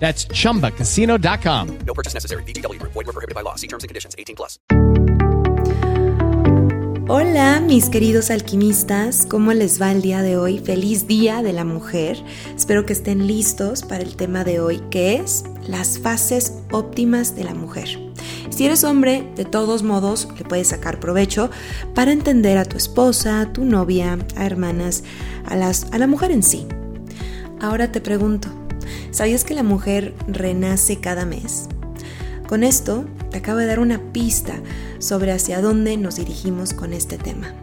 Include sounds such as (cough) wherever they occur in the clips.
That's chumbacasino.com. No purchase necessary. VGW Group. Void were prohibited by law. See terms and conditions. 18 plus. Hola, mis queridos alquimistas. ¿Cómo les va el día de hoy? Feliz Día de la Mujer. Espero que estén listos para el tema de hoy, que es las fases óptimas de la mujer. Si eres hombre, de todos modos, le puedes sacar provecho para entender a tu esposa, a tu novia, a hermanas, a, las, a la mujer en sí. Ahora te pregunto, ¿Sabías que la mujer renace cada mes? Con esto te acabo de dar una pista sobre hacia dónde nos dirigimos con este tema.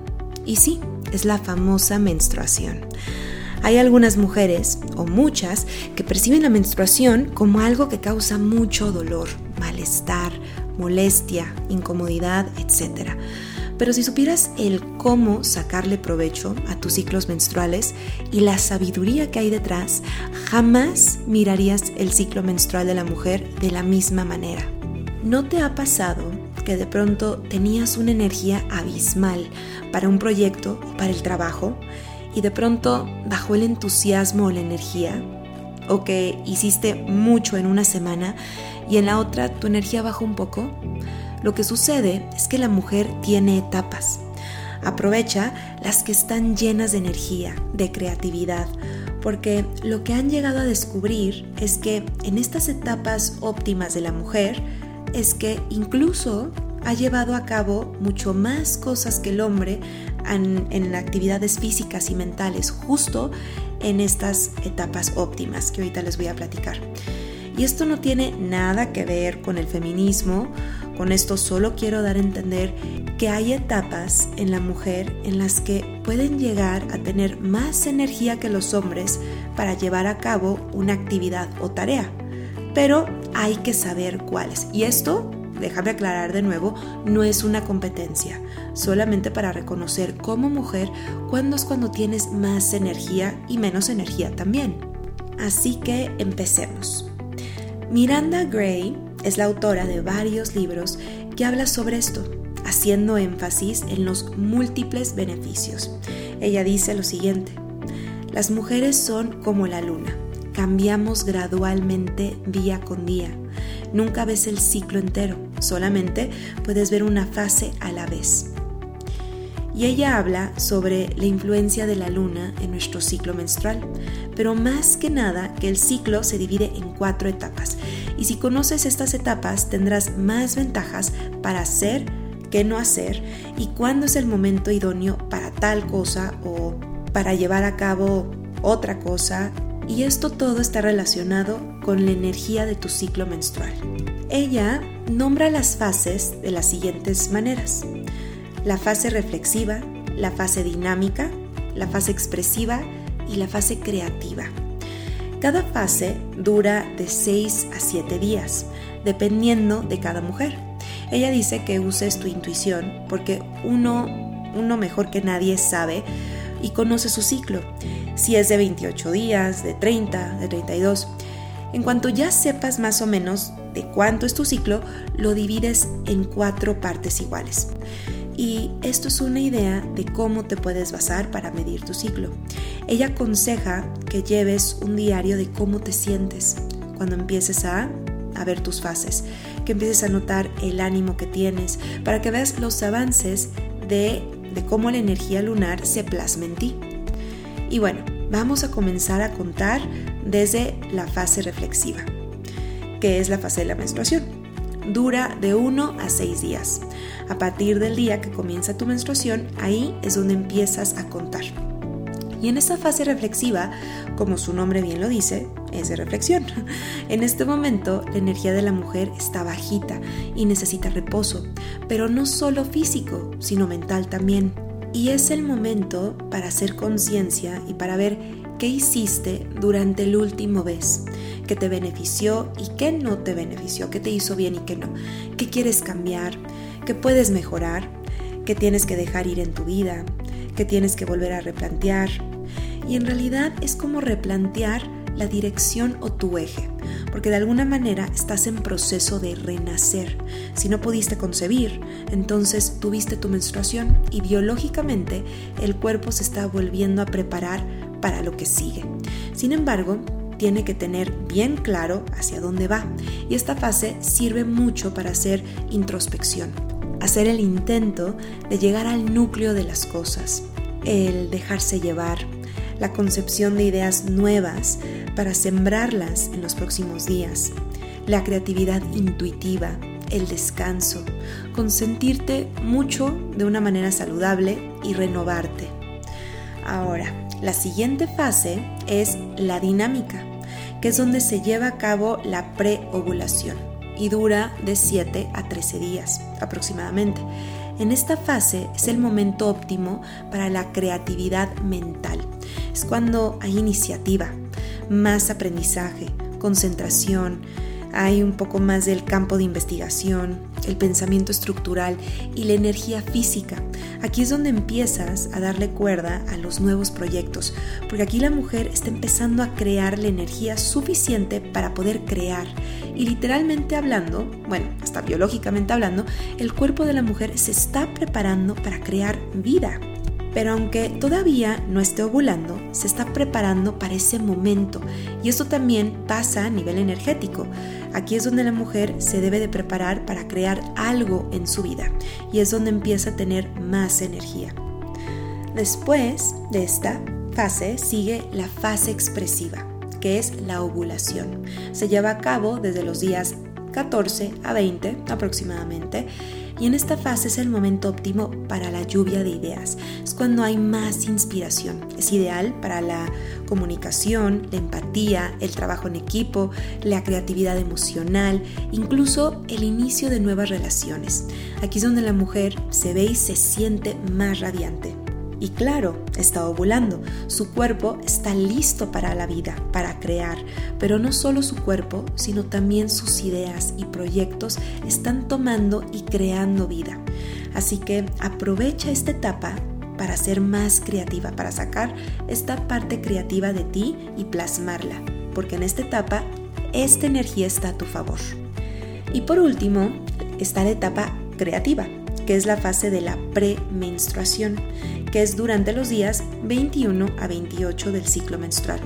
Y sí, es la famosa menstruación. Hay algunas mujeres, o muchas, que perciben la menstruación como algo que causa mucho dolor, malestar, molestia, incomodidad, etc. Pero si supieras el cómo sacarle provecho a tus ciclos menstruales y la sabiduría que hay detrás, jamás mirarías el ciclo menstrual de la mujer de la misma manera. ¿No te ha pasado que de pronto tenías una energía abismal para un proyecto o para el trabajo y de pronto bajó el entusiasmo o la energía? ¿O que hiciste mucho en una semana y en la otra tu energía bajó un poco? Lo que sucede es que la mujer tiene etapas. Aprovecha las que están llenas de energía, de creatividad, porque lo que han llegado a descubrir es que en estas etapas óptimas de la mujer es que incluso ha llevado a cabo mucho más cosas que el hombre en, actividades físicas y mentales justo en estas etapas óptimas que ahorita les voy a platicar. Y esto no tiene nada que ver con el feminismo con esto solo quiero dar a entender que hay etapas en la mujer en las que pueden llegar a tener más energía que los hombres para llevar a cabo una actividad o tarea, pero hay que saber cuáles. Y esto, déjame aclarar de nuevo, no es una competencia, solamente para reconocer como mujer cuándo es cuando tienes más energía y menos energía también. Así que empecemos. Miranda Gray es la autora de varios libros que habla sobre esto, haciendo énfasis en los múltiples beneficios. Ella dice lo siguiente, las mujeres son como la luna, cambiamos gradualmente día con día. Nunca ves el ciclo entero, solamente puedes ver una fase a la vez y ella habla sobre la influencia de la luna en nuestro ciclo menstrual, pero más que nada que el ciclo se divide en cuatro etapas. Y si conoces estas etapas tendrás más ventajas para hacer que no hacer y cuándo es el momento idóneo para tal cosa o para llevar a cabo otra cosa. Y esto todo está relacionado con la energía de tu ciclo menstrual. Ella nombra las fases de las siguientes maneras la fase reflexiva, la fase dinámica, la fase expresiva y la fase creativa. Cada fase dura de 6 a 7 días, dependiendo de cada mujer. Ella dice que uses tu intuición porque uno, uno mejor que nadie sabe y conoce su ciclo. Si es de 28 días, de 30, de 32. En cuanto ya sepas más o menos de cuánto es tu ciclo, lo divides en cuatro partes iguales. Y esto es una idea de cómo te puedes basar para medir tu ciclo. Ella aconseja que lleves un diario de cómo te sientes cuando empieces a, ver tus fases, que empieces a notar el ánimo que tienes, para que veas los avances de, de cómo la energía lunar se plasma en ti. Y bueno, vamos a comenzar a contar desde la fase reflexiva, que es la fase de la menstruación. Dura de 1 a 6 días. A partir del día que comienza tu menstruación, ahí es donde empiezas a contar. Y en esta fase reflexiva, como su nombre bien lo dice, es de reflexión. (laughs) En este momento, la energía de la mujer está bajita y necesita reposo, pero no solo físico, sino mental también. Y es el momento para hacer conciencia y para ver qué hiciste durante el último mes, qué te benefició y qué no te benefició, qué te hizo bien y qué no, qué quieres cambiar, qué puedes mejorar, qué tienes que dejar ir en tu vida, qué tienes que volver a replantear. Y en realidad es como replantear la dirección o tu eje, porque de alguna manera estás en proceso de renacer. Si no pudiste concebir, entonces tuviste tu menstruación y biológicamente el cuerpo se está volviendo a preparar para lo que sigue. Sin embargo, tiene que tener bien claro hacia dónde va y esta fase sirve mucho para hacer introspección, hacer el intento de llegar al núcleo de las cosas, el dejarse llevar, la concepción de ideas nuevas para sembrarlas en los próximos días, la creatividad intuitiva, el descanso, consentirte mucho de una manera saludable y renovarte. Ahora, la siguiente fase es la dinámica, que es donde se lleva a cabo la preovulación y dura de 7 a 13 días aproximadamente. En esta fase es el momento óptimo para la creatividad mental. Es cuando hay iniciativa, más aprendizaje, concentración, hay un poco más del campo de investigación, el pensamiento estructural y la energía física. Aquí es donde empiezas a darle cuerda a los nuevos proyectos, porque aquí la mujer está empezando a crear la energía suficiente para poder crear. Y literalmente hablando, bueno, hasta biológicamente hablando, el cuerpo de la mujer se está preparando para crear vida. Pero aunque todavía no esté ovulando, se está preparando para ese momento. Y esto también pasa a nivel energético. Aquí es donde la mujer se debe de preparar para crear algo en su vida. Y es donde empieza a tener más energía. Después de esta fase sigue la fase expresiva, que es la ovulación. Se lleva a cabo desde los días 14 a 20 aproximadamente y en esta fase es el momento óptimo para la lluvia de ideas. Es cuando hay más inspiración. Es ideal para la comunicación, la empatía, el trabajo en equipo, la creatividad emocional, incluso el inicio de nuevas relaciones. Aquí es donde la mujer se ve y se siente más radiante. Y claro, está ovulando. Su cuerpo está listo para la vida, para crear. Pero no solo su cuerpo, sino también sus ideas y proyectos están tomando y creando vida. Así que aprovecha esta etapa para ser más creativa, para sacar esta parte creativa de ti y plasmarla. Porque en esta etapa, esta energía está a tu favor. Y por último, está la etapa creativa, que es la fase de la premenstruación que es durante los días 21 a 28 del ciclo menstrual.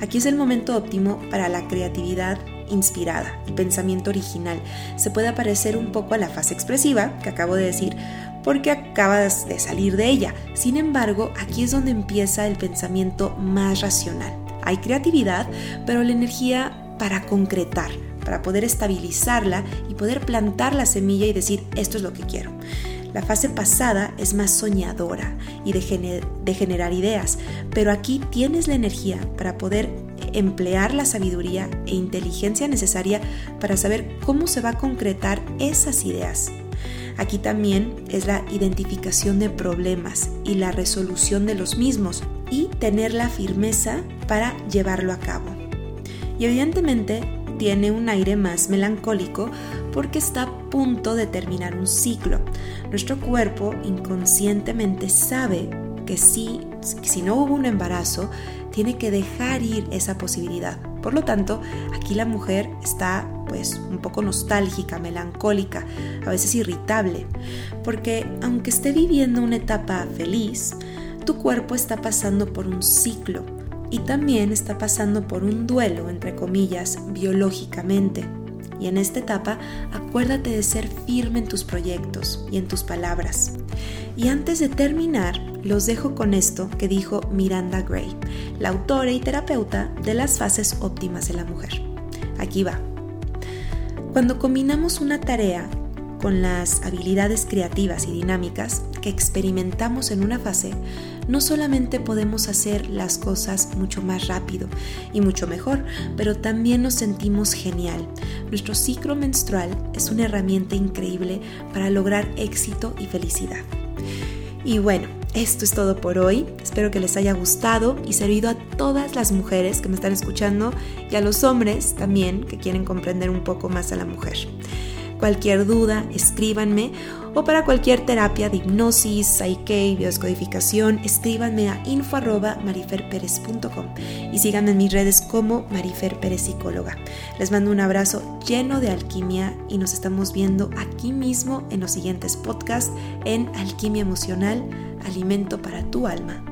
Aquí es el momento óptimo para la creatividad inspirada, el pensamiento original. Se puede parecer un poco a la fase expresiva que acabo de decir porque acabas de salir de ella. Sin embargo, aquí es donde empieza el pensamiento más racional. Hay creatividad, pero la energía para concretar, para poder estabilizarla y poder plantar la semilla y decir, esto es lo que quiero. La fase pasada es más soñadora y de, generar ideas, pero aquí tienes la energía para poder emplear la sabiduría e inteligencia necesaria para saber cómo se va a concretar esas ideas. Aquí también es la identificación de problemas y la resolución de los mismos y tener la firmeza para llevarlo a cabo. Y evidentemente tiene un aire más melancólico porque está a punto de terminar un ciclo. Nuestro cuerpo inconscientemente sabe que si, si no hubo un embarazo, tiene que dejar ir esa posibilidad. Por lo tanto, aquí la mujer está pues un poco nostálgica, melancólica, a veces irritable, porque aunque esté viviendo una etapa feliz, tu cuerpo está pasando por un ciclo y también está pasando por un duelo, entre comillas, biológicamente. Y en esta etapa, acuérdate de ser firme en tus proyectos y en tus palabras. Y antes de terminar, los dejo con esto que dijo Miranda Gray, la autora y terapeuta de las fases óptimas de la mujer. Aquí va. Cuando combinamos una tarea con las habilidades creativas y dinámicas que experimentamos en una fase, no solamente podemos hacer las cosas mucho más rápido y mucho mejor, pero también nos sentimos genial. Nuestro ciclo menstrual es una herramienta increíble para lograr éxito y felicidad. Y bueno, esto es todo por hoy. Espero que les haya gustado y servido a todas las mujeres que me están escuchando y a los hombres también que quieren comprender un poco más a la mujer. Cualquier duda, escríbanme o para cualquier terapia de hipnosis, psyche y biodescodificación, escríbanme a info@mariferperez.com y síganme en mis redes como Marifer Pérez Psicóloga. Les mando un abrazo lleno de alquimia y nos estamos viendo aquí mismo en los siguientes podcasts en Alquimia Emocional, Alimento para tu alma.